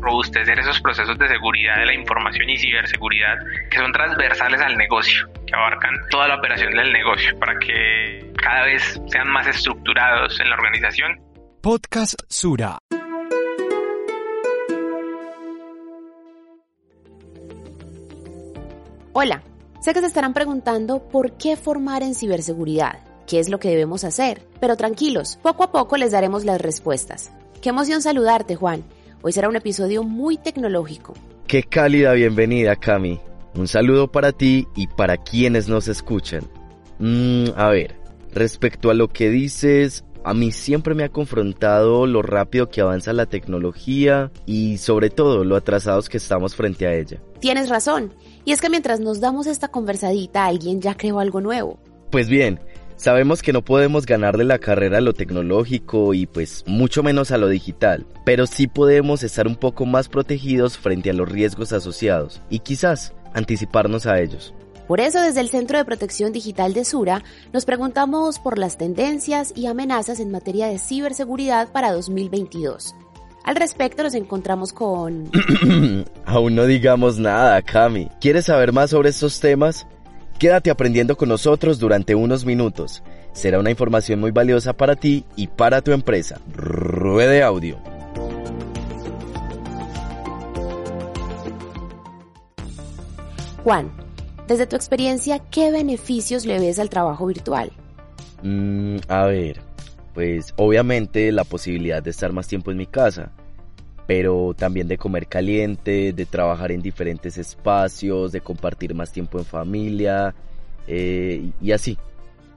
robustecer esos procesos de seguridad de la información y ciberseguridad que son transversales al negocio, que abarcan toda la operación del negocio para que cada vez sean más estructurados en la organización. Podcast Sura. Hola, sé que se estarán preguntando por qué formar en ciberseguridad, qué es lo que debemos hacer, pero tranquilos, poco a poco les daremos las respuestas. Qué emoción saludarte, Juan. Hoy será un episodio muy tecnológico. Qué cálida bienvenida, Cami. Un saludo para ti y para quienes nos escuchan. Mm, a ver, respecto a lo que dices, a mí siempre me ha confrontado lo rápido que avanza la tecnología y sobre todo lo atrasados que estamos frente a ella. Tienes razón, y es que mientras nos damos esta conversadita alguien ya creó algo nuevo. Pues bien, Sabemos que no podemos ganarle la carrera a lo tecnológico y pues mucho menos a lo digital, pero sí podemos estar un poco más protegidos frente a los riesgos asociados y quizás anticiparnos a ellos. Por eso desde el Centro de Protección Digital de Sura nos preguntamos por las tendencias y amenazas en materia de ciberseguridad para 2022. Al respecto nos encontramos con... Aún no digamos nada, Cami. ¿Quieres saber más sobre estos temas? Quédate aprendiendo con nosotros durante unos minutos. Será una información muy valiosa para ti y para tu empresa. Ruede audio. Juan, desde tu experiencia, ¿qué beneficios le ves al trabajo virtual? Mm, a ver, pues obviamente la posibilidad de estar más tiempo en mi casa, pero también de comer caliente, de trabajar en diferentes espacios, de compartir más tiempo en familia eh, y así.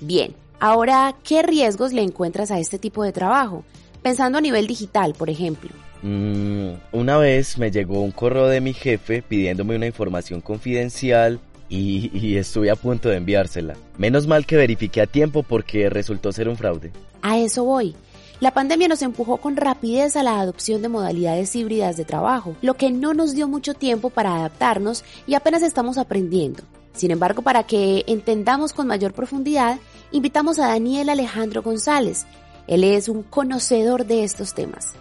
Bien, ahora, ¿qué riesgos le encuentras a este tipo de trabajo? Pensando a nivel digital, por ejemplo. Mm, una vez me llegó un correo de mi jefe pidiéndome una información confidencial y, y, estuve a punto de enviársela. Menos mal que verifiqué a tiempo porque resultó ser un fraude. A eso voy. La pandemia nos empujó con rapidez a la adopción de modalidades híbridas de trabajo, lo que no nos dio mucho tiempo para adaptarnos y apenas estamos aprendiendo. Sin embargo, para que entendamos con mayor profundidad, invitamos a Daniel Alejandro González. Él es un conocedor de estos temas.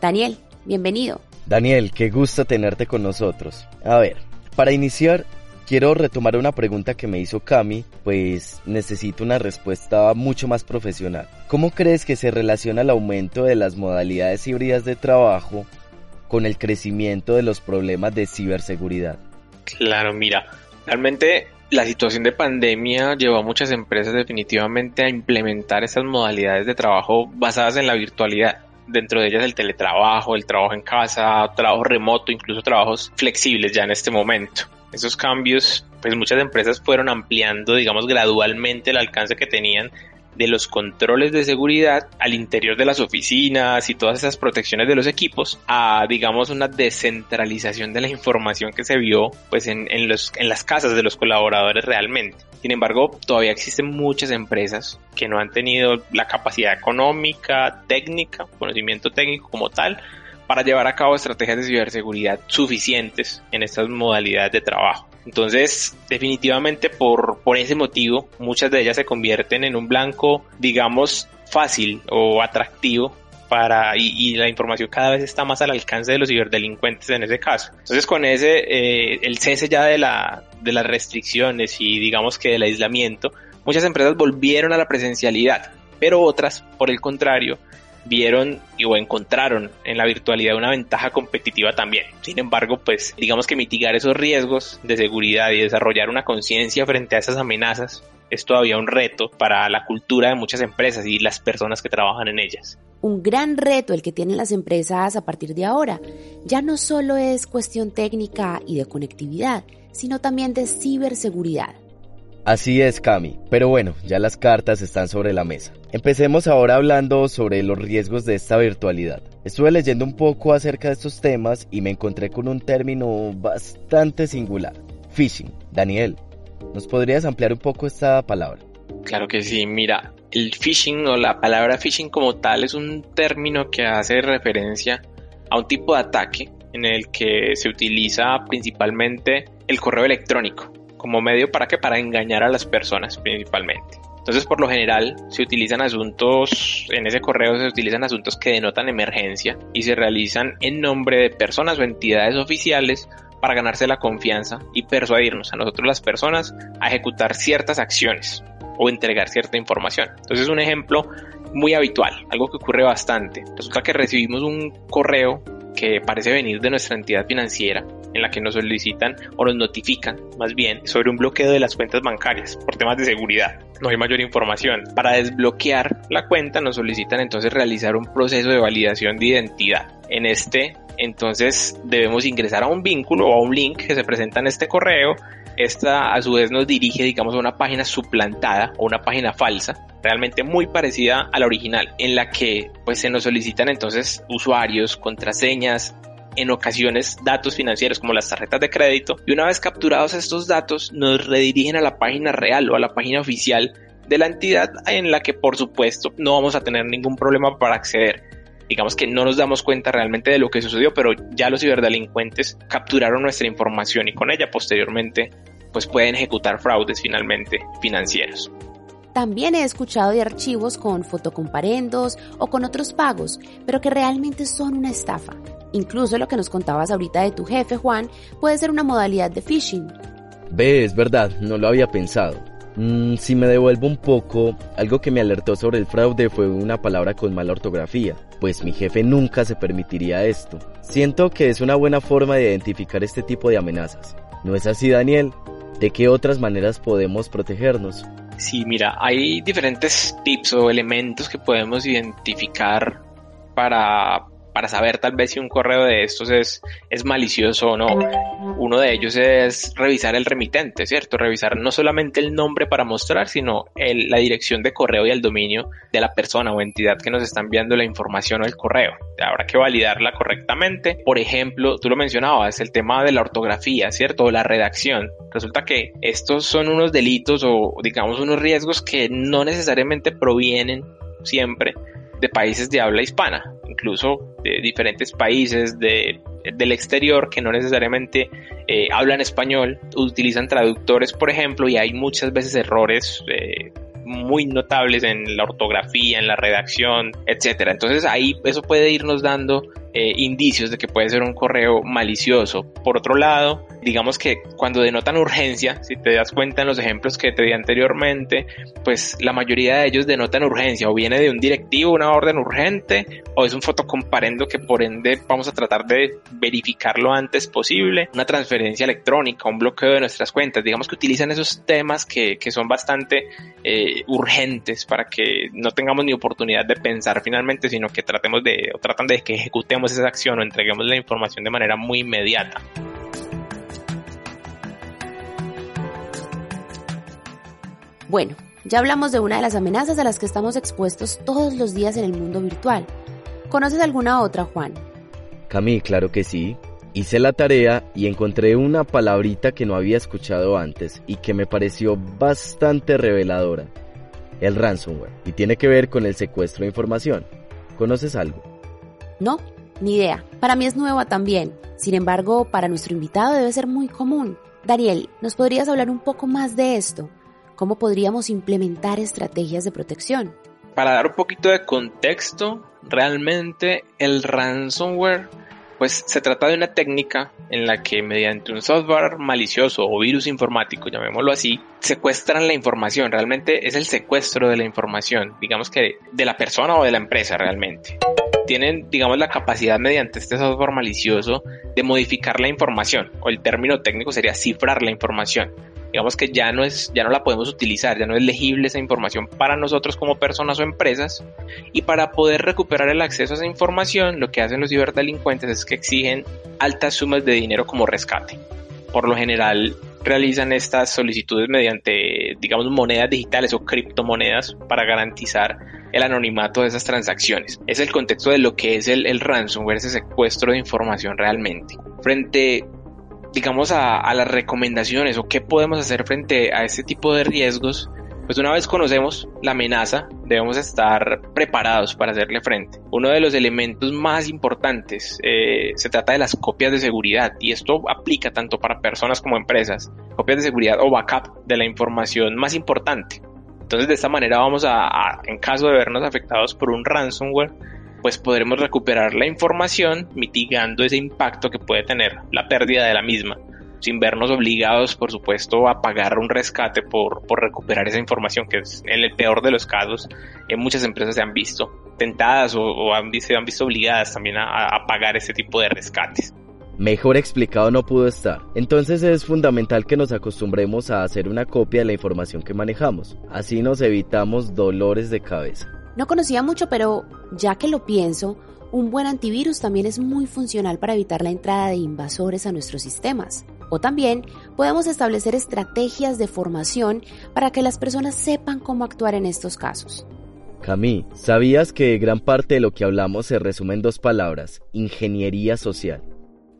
Daniel, bienvenido. Daniel, qué gusto tenerte con nosotros. A ver, para iniciar, Quiero retomar una pregunta que me hizo Cami, pues necesito una respuesta mucho más profesional. ¿Cómo crees que se relaciona el aumento de las modalidades híbridas de trabajo con el crecimiento de los problemas de ciberseguridad? Claro, mira, realmente la situación de pandemia llevó a muchas empresas definitivamente a implementar esas modalidades de trabajo basadas en la virtualidad dentro de ellas el teletrabajo, el trabajo en casa, trabajo remoto, incluso trabajos flexibles ya en este momento esos cambios, pues muchas empresas fueron ampliando, digamos, gradualmente el alcance que tenían de los controles de seguridad al interior de las oficinas y todas esas protecciones de los equipos a digamos una descentralización de la información que se vio pues en, en, los, en las casas de los colaboradores realmente. Sin embargo, todavía existen muchas empresas que no han tenido la capacidad económica, técnica, conocimiento técnico como tal para llevar a cabo estrategias de ciberseguridad suficientes en estas modalidades de trabajo. Entonces, definitivamente por, por ese motivo, muchas de ellas se convierten en un blanco, digamos, fácil o atractivo para, y, la información cada vez está más al alcance de los ciberdelincuentes en ese caso. Entonces con ese, eh, el cese ya de, la, de las restricciones y digamos que del aislamiento, muchas empresas volvieron a la presencialidad, pero otras, por el contrario, vieron o encontraron en la virtualidad una ventaja competitiva también. Sin embargo, pues digamos que mitigar esos riesgos de seguridad y desarrollar una conciencia frente a esas amenazas es todavía un reto para la cultura de muchas empresas y las personas que trabajan en ellas. Un gran reto el que tienen las empresas a partir de ahora. Ya no solo es cuestión técnica y de conectividad, sino también de ciberseguridad. Así es, Cami. Pero bueno, ya las cartas están sobre la mesa. Empecemos ahora hablando sobre los riesgos de esta virtualidad. Estuve leyendo un poco acerca de estos temas y me encontré con un término bastante singular. Phishing. Daniel, ¿nos podrías ampliar un poco esta palabra? Claro que sí, mira, el phishing o la palabra phishing como tal es un término que hace referencia a un tipo de ataque en el que se utiliza principalmente el correo electrónico como medio para que para engañar a las personas principalmente. Entonces, por lo general, se utilizan asuntos, en ese correo se utilizan asuntos que denotan emergencia y se realizan en nombre de personas o entidades oficiales para ganarse la confianza y persuadirnos a nosotros las personas a ejecutar ciertas acciones o entregar cierta información. Entonces, un ejemplo muy habitual, algo que ocurre bastante. Resulta que recibimos un correo que parece venir de nuestra entidad financiera en la que nos solicitan o nos notifican más bien sobre un bloqueo de las cuentas bancarias por temas de seguridad. No hay mayor información. Para desbloquear la cuenta nos solicitan entonces realizar un proceso de validación de identidad. En este entonces debemos ingresar a un vínculo o a un link que se presenta en este correo esta a su vez nos dirige, digamos, a una página suplantada o una página falsa, realmente muy parecida a la original, en la que pues se nos solicitan entonces usuarios, contraseñas, en ocasiones datos financieros como las tarjetas de crédito. Y una vez capturados estos datos nos redirigen a la página real o a la página oficial de la entidad en la que por supuesto no vamos a tener ningún problema para acceder digamos que no nos damos cuenta realmente de lo que sucedió, pero ya los ciberdelincuentes capturaron nuestra información y con ella posteriormente pues pueden ejecutar fraudes finalmente financieros. También he escuchado de archivos con fotocomparendos o con otros pagos, pero que realmente son una estafa. Incluso lo que nos contabas ahorita de tu jefe, Juan, puede ser una modalidad de phishing. Ve, es verdad, no lo había pensado. Mm, si me devuelvo un poco, algo que me alertó sobre el fraude fue una palabra con mala ortografía, pues mi jefe nunca se permitiría esto. Siento que es una buena forma de identificar este tipo de amenazas. ¿No es así, Daniel? ¿De qué otras maneras podemos protegernos? Sí, mira, hay diferentes tips o elementos que podemos identificar para para saber tal vez si un correo de estos es, es malicioso o no. Uno de ellos es revisar el remitente, ¿cierto? Revisar no solamente el nombre para mostrar, sino el, la dirección de correo y el dominio de la persona o entidad que nos está enviando la información o el correo. Habrá que validarla correctamente. Por ejemplo, tú lo mencionabas, el tema de la ortografía, ¿cierto? La redacción. Resulta que estos son unos delitos o digamos unos riesgos que no necesariamente provienen siempre de países de habla hispana, incluso de diferentes países de, del exterior que no necesariamente eh, hablan español, utilizan traductores, por ejemplo, y hay muchas veces errores eh, muy notables en la ortografía, en la redacción, etcétera. Entonces ahí eso puede irnos dando eh, indicios de que puede ser un correo malicioso. Por otro lado, digamos que cuando denotan urgencia, si te das cuenta en los ejemplos que te di anteriormente, pues la mayoría de ellos denotan urgencia o viene de un directivo, una orden urgente, o es un fotocomparendo que por ende vamos a tratar de verificar lo antes posible, una transferencia electrónica, un bloqueo de nuestras cuentas. Digamos que utilizan esos temas que, que son bastante eh, urgentes para que no tengamos ni oportunidad de pensar finalmente, sino que tratemos de, o tratan de que ejecutemos esa acción o entreguemos la información de manera muy inmediata. Bueno, ya hablamos de una de las amenazas a las que estamos expuestos todos los días en el mundo virtual. ¿Conoces alguna otra, Juan? Cami, claro que sí. Hice la tarea y encontré una palabrita que no había escuchado antes y que me pareció bastante reveladora. El ransomware. Y tiene que ver con el secuestro de información. ¿Conoces algo? No, ni idea. Para mí es nueva también. Sin embargo, para nuestro invitado debe ser muy común. Daniel, ¿nos podrías hablar un poco más de esto? ¿Cómo podríamos implementar estrategias de protección? Para dar un poquito de contexto, realmente el ransomware pues se trata de una técnica en la que mediante un software malicioso o virus informático, llamémoslo así, secuestran la información. Realmente es el secuestro de la información, digamos que de la persona o de la empresa realmente tienen, digamos, la capacidad mediante este software malicioso de modificar la información, o el término técnico sería cifrar la información. Digamos que ya no es, ya no la podemos utilizar, ya no es legible esa información para nosotros como personas o empresas. Y para poder recuperar el acceso a esa información, lo que hacen los ciberdelincuentes es que exigen altas sumas de dinero como rescate. Por lo general, realizan estas solicitudes mediante, digamos, monedas digitales o criptomonedas para garantizar el anonimato de esas transacciones. Es el contexto de lo que es el, el ransomware, ese secuestro de información realmente. Frente digamos a, las recomendaciones o qué podemos hacer frente a este tipo de riesgos, pues una vez conocemos la amenaza, debemos estar preparados para hacerle frente. Uno de los elementos más importantes eh, se trata de las copias de seguridad y esto aplica tanto para personas como empresas. Copias de seguridad o backup de la información más importante Entonces de esta manera vamos a, en caso de vernos afectados por un ransomware, pues podremos recuperar la información mitigando ese impacto que puede tener la pérdida de la misma sin vernos obligados, por supuesto, a pagar un rescate por, por recuperar esa información, que es en el peor de los casos, en muchas empresas se han visto tentadas o, han, se han visto obligadas también a, a pagar ese tipo de rescates. Mejor explicado no pudo estar. Entonces es fundamental que nos acostumbremos a hacer una copia de la información que manejamos. Así nos evitamos dolores de cabeza. No conocía mucho, pero ya que lo pienso, un buen antivirus también es muy funcional para evitar la entrada de invasores a nuestros sistemas. O también podemos establecer estrategias de formación para que las personas sepan cómo actuar en estos casos. Camí, ¿sabías que gran parte de lo que hablamos se resume en dos palabras, ingeniería social?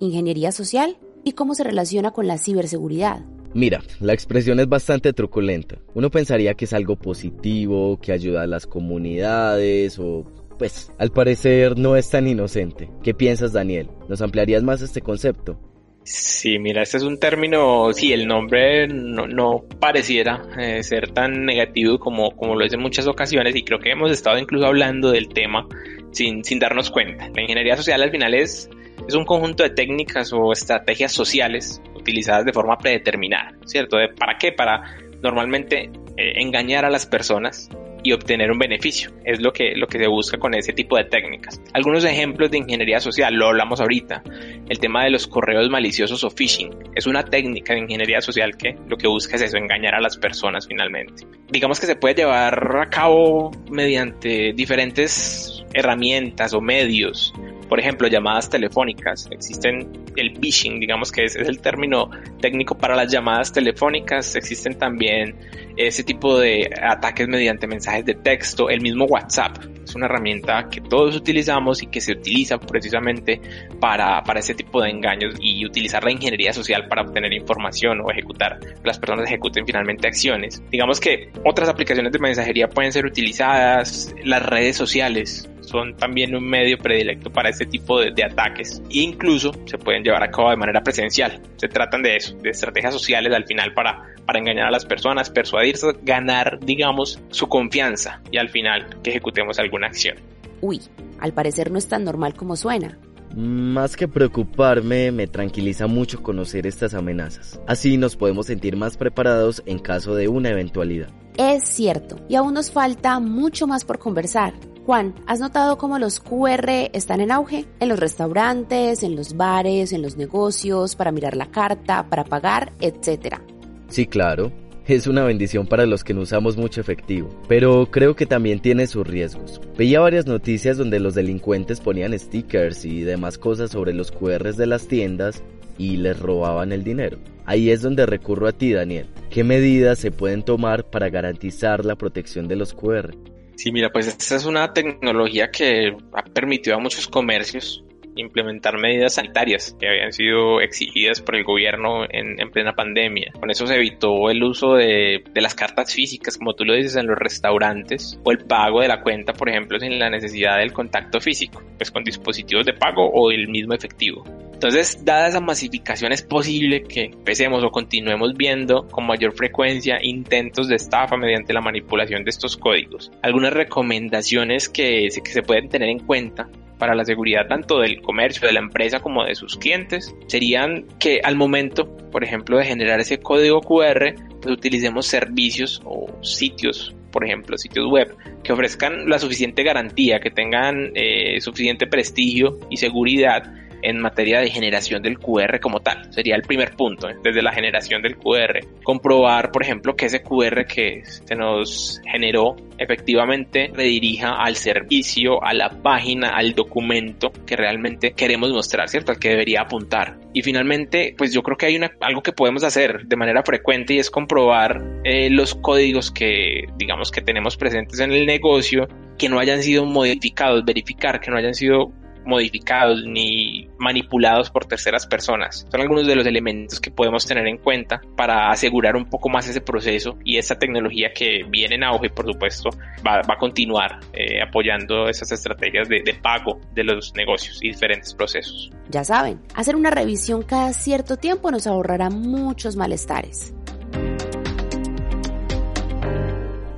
¿Ingeniería social? ¿Y cómo se relaciona con la ciberseguridad? Mira, la expresión es bastante truculenta. Uno pensaría que es algo positivo, que ayuda a las comunidades o pues al parecer no es tan inocente. ¿Qué piensas, Daniel? ¿Nos ampliarías más este concepto? Sí, mira, este es un término, sí, el nombre no, pareciera eh, ser tan negativo como, como lo es en muchas ocasiones y creo que hemos estado incluso hablando del tema sin, sin darnos cuenta. La ingeniería social al final es, es un conjunto de técnicas o estrategias sociales utilizadas de forma predeterminada, ¿cierto? ¿Para qué? Para normalmente eh, engañar a las personas y obtener un beneficio. Es lo que, lo que se busca con ese tipo de técnicas. Algunos ejemplos de ingeniería social, lo hablamos ahorita. El tema de los correos maliciosos o phishing. Es una técnica de ingeniería social que lo que busca es eso, engañar a las personas finalmente. Digamos que se puede llevar a cabo mediante diferentes herramientas o medios por ejemplo, llamadas telefónicas. Existen el phishing, digamos que es, el término técnico para las llamadas telefónicas. Existen también ese tipo de ataques mediante mensajes de texto. El mismo WhatsApp es una herramienta que todos utilizamos y que se utiliza precisamente para, para ese tipo de engaños y utilizar la ingeniería social para obtener información o ejecutar, las personas ejecuten finalmente acciones. Digamos que otras aplicaciones de mensajería pueden ser utilizadas, las redes sociales son también un medio predilecto para este tipo de, ataques e incluso se pueden llevar a cabo de manera presencial. Se tratan de eso, de estrategias sociales al final para, para engañar a las personas, persuadirse, ganar, digamos, su confianza y al final que ejecutemos alguna acción. Uy, al parecer no es tan normal como suena. Más que preocuparme, me tranquiliza mucho conocer estas amenazas. Así nos podemos sentir más preparados en caso de una eventualidad. Es cierto, y aún nos falta mucho más por conversar. Juan, ¿has notado cómo los QR están en auge? En los restaurantes, en los bares, en los negocios, para mirar la carta, para pagar, etc. Sí, claro. Es una bendición para los que no usamos mucho efectivo, pero creo que también tiene sus riesgos. Veía varias noticias donde los delincuentes ponían stickers y demás cosas sobre los QRs de las tiendas y les robaban el dinero. Ahí es donde recurro a ti, Daniel. ¿Qué medidas se pueden tomar para garantizar la protección de los QR? Sí, mira, pues esta es una tecnología que ha permitido a muchos comercios implementar medidas sanitarias que habían sido exigidas por el gobierno en, plena pandemia. Con eso se evitó el uso de, de, las cartas físicas, como tú lo dices, en los restaurantes o el pago de la cuenta, por ejemplo, sin la necesidad del contacto físico, pues con dispositivos de pago o el mismo efectivo. Entonces, dada esa masificación, es posible que empecemos o continuemos viendo con mayor frecuencia intentos de estafa mediante la manipulación de estos códigos. Algunas recomendaciones que, que se pueden tener en cuenta para la seguridad tanto del comercio, de la empresa como de sus clientes serían que al momento, por ejemplo, de generar ese código QR, pues utilicemos servicios o sitios, por ejemplo, sitios web que ofrezcan la suficiente garantía, que tengan eh, suficiente prestigio y seguridad en materia de generación del QR como tal. Sería el primer punto, ¿eh? desde la generación del QR. Comprobar, por ejemplo, que ese QR que se nos generó efectivamente redirija al servicio, a la página, al documento que realmente queremos mostrar, ¿cierto? Al que debería apuntar. Y finalmente, pues yo creo que hay una, algo que podemos hacer de manera frecuente y es comprobar eh, los códigos que, digamos, que tenemos presentes en el negocio que no hayan sido modificados, verificar que no hayan sido modificados ni manipulados por terceras personas. Son algunos de los elementos que podemos tener en cuenta para asegurar un poco más ese proceso y esta tecnología que viene en auge, por supuesto, va, a continuar eh, apoyando esas estrategias de, de pago de los negocios y diferentes procesos. Ya saben, hacer una revisión cada cierto tiempo nos ahorrará muchos malestares.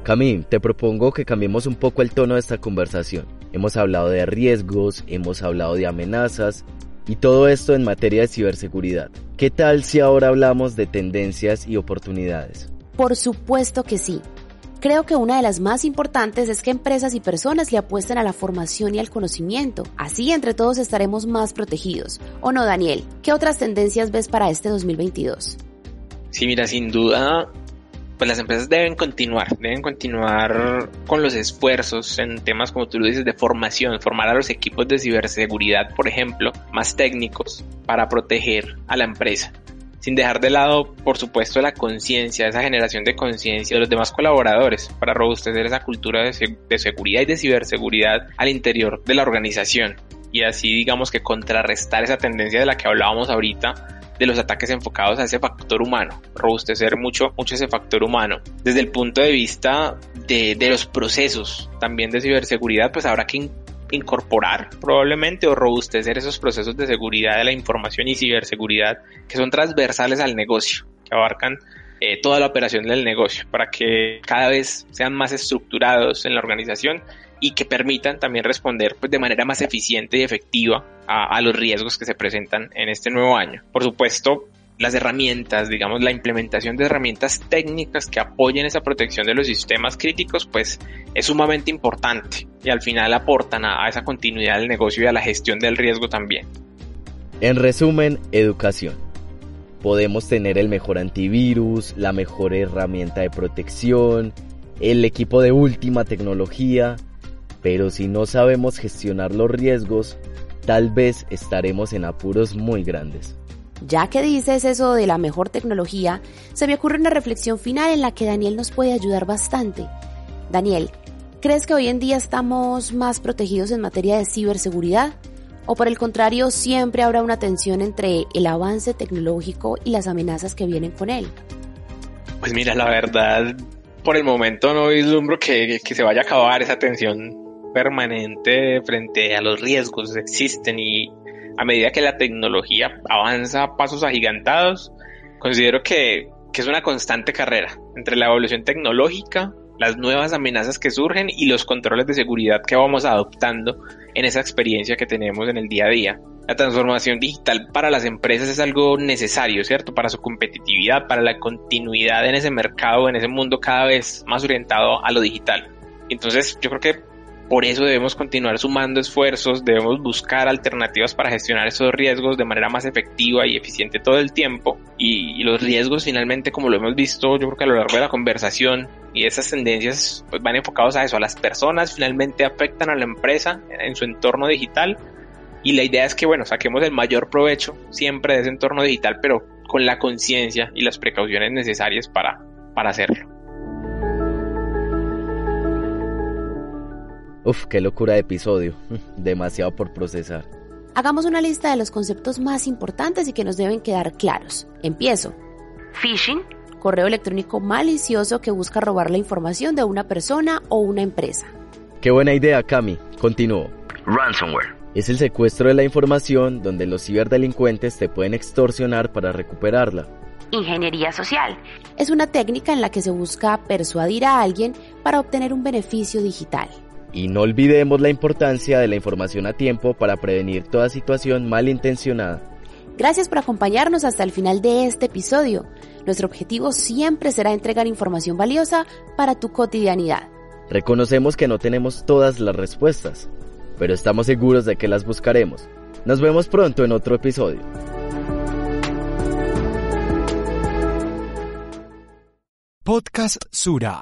Camín, te propongo que cambiemos un poco el tono de esta conversación. Hemos hablado de riesgos, hemos hablado de amenazas y todo esto en materia de ciberseguridad. ¿Qué tal si ahora hablamos de tendencias y oportunidades? Por supuesto que sí. Creo que una de las más importantes es que empresas y personas le apuesten a la formación y al conocimiento. Así entre todos estaremos más protegidos. ¿O no, Daniel? ¿Qué otras tendencias ves para este 2022? Sí, mira, sin duda pues las empresas deben continuar, deben continuar con los esfuerzos en temas como tú dices de formación, formar a los equipos de ciberseguridad, por ejemplo, más técnicos para proteger a la empresa. Sin dejar de lado, por supuesto, la conciencia, esa generación de conciencia de los demás colaboradores para robustecer esa cultura de, de seguridad y de ciberseguridad al interior de la organización y así digamos que contrarrestar esa tendencia de la que hablábamos ahorita de los ataques enfocados a ese factor humano, robustecer mucho, mucho ese factor humano. Desde el punto de vista de, de los procesos también de ciberseguridad, pues habrá que incorporar probablemente o robustecer esos procesos de seguridad de la información y ciberseguridad que son transversales al negocio, que abarcan eh, toda la operación del negocio para que cada vez sean más estructurados en la organización y que permitan también responder pues, de manera más eficiente y efectiva a, los riesgos que se presentan en este nuevo año. Por supuesto, las herramientas, digamos, la implementación de herramientas técnicas que apoyen esa protección de los sistemas críticos, pues es sumamente importante y al final aportan a, a esa continuidad del negocio y a la gestión del riesgo también. En resumen, educación. Podemos tener el mejor antivirus, la mejor herramienta de protección, el equipo de última tecnología, pero si no sabemos gestionar los riesgos, tal vez estaremos en apuros muy grandes. Ya que dices eso de la mejor tecnología, se me ocurre una reflexión final en la que Daniel nos puede ayudar bastante. Daniel, ¿crees que hoy en día estamos más protegidos en materia de ciberseguridad? ¿O por el contrario, siempre habrá una tensión entre el avance tecnológico y las amenazas que vienen con él? Pues mira, la verdad, por el momento no vislumbro que, que se vaya a acabar esa tensión permanente frente a los riesgos que existen y a medida que la tecnología avanza a pasos agigantados, considero que, que es una constante carrera entre la evolución tecnológica, las nuevas amenazas que surgen y los controles de seguridad que vamos adoptando en esa experiencia que tenemos en el día a día. La transformación digital para las empresas es algo necesario, ¿cierto? Para su competitividad, para la continuidad en ese mercado, en ese mundo cada vez más orientado a lo digital. Entonces, yo creo que por eso debemos continuar sumando esfuerzos, debemos buscar alternativas para gestionar esos riesgos de manera más efectiva y eficiente todo el tiempo. Y, los riesgos finalmente, como lo hemos visto, yo creo que a lo largo de la conversación y esas tendencias pues, van enfocados a eso, a las personas finalmente afectan a la empresa en su entorno digital. Y la idea es que, bueno, saquemos el mayor provecho siempre de ese entorno digital, pero con la conciencia y las precauciones necesarias para, para hacerlo. Uf, qué locura de episodio. Demasiado por procesar. Hagamos una lista de los conceptos más importantes y que nos deben quedar claros. Empiezo. Phishing, correo electrónico malicioso que busca robar la información de una persona o una empresa. Qué buena idea, Cami. Continúo. Ransomware. Es el secuestro de la información donde los ciberdelincuentes te pueden extorsionar para recuperarla. Ingeniería social. Es una técnica en la que se busca persuadir a alguien para obtener un beneficio digital. Y no olvidemos la importancia de la información a tiempo para prevenir toda situación malintencionada. Gracias por acompañarnos hasta el final de este episodio. Nuestro objetivo siempre será entregar información valiosa para tu cotidianidad. Reconocemos que no tenemos todas las respuestas, pero estamos seguros de que las buscaremos. Nos vemos pronto en otro episodio. Podcast Sura.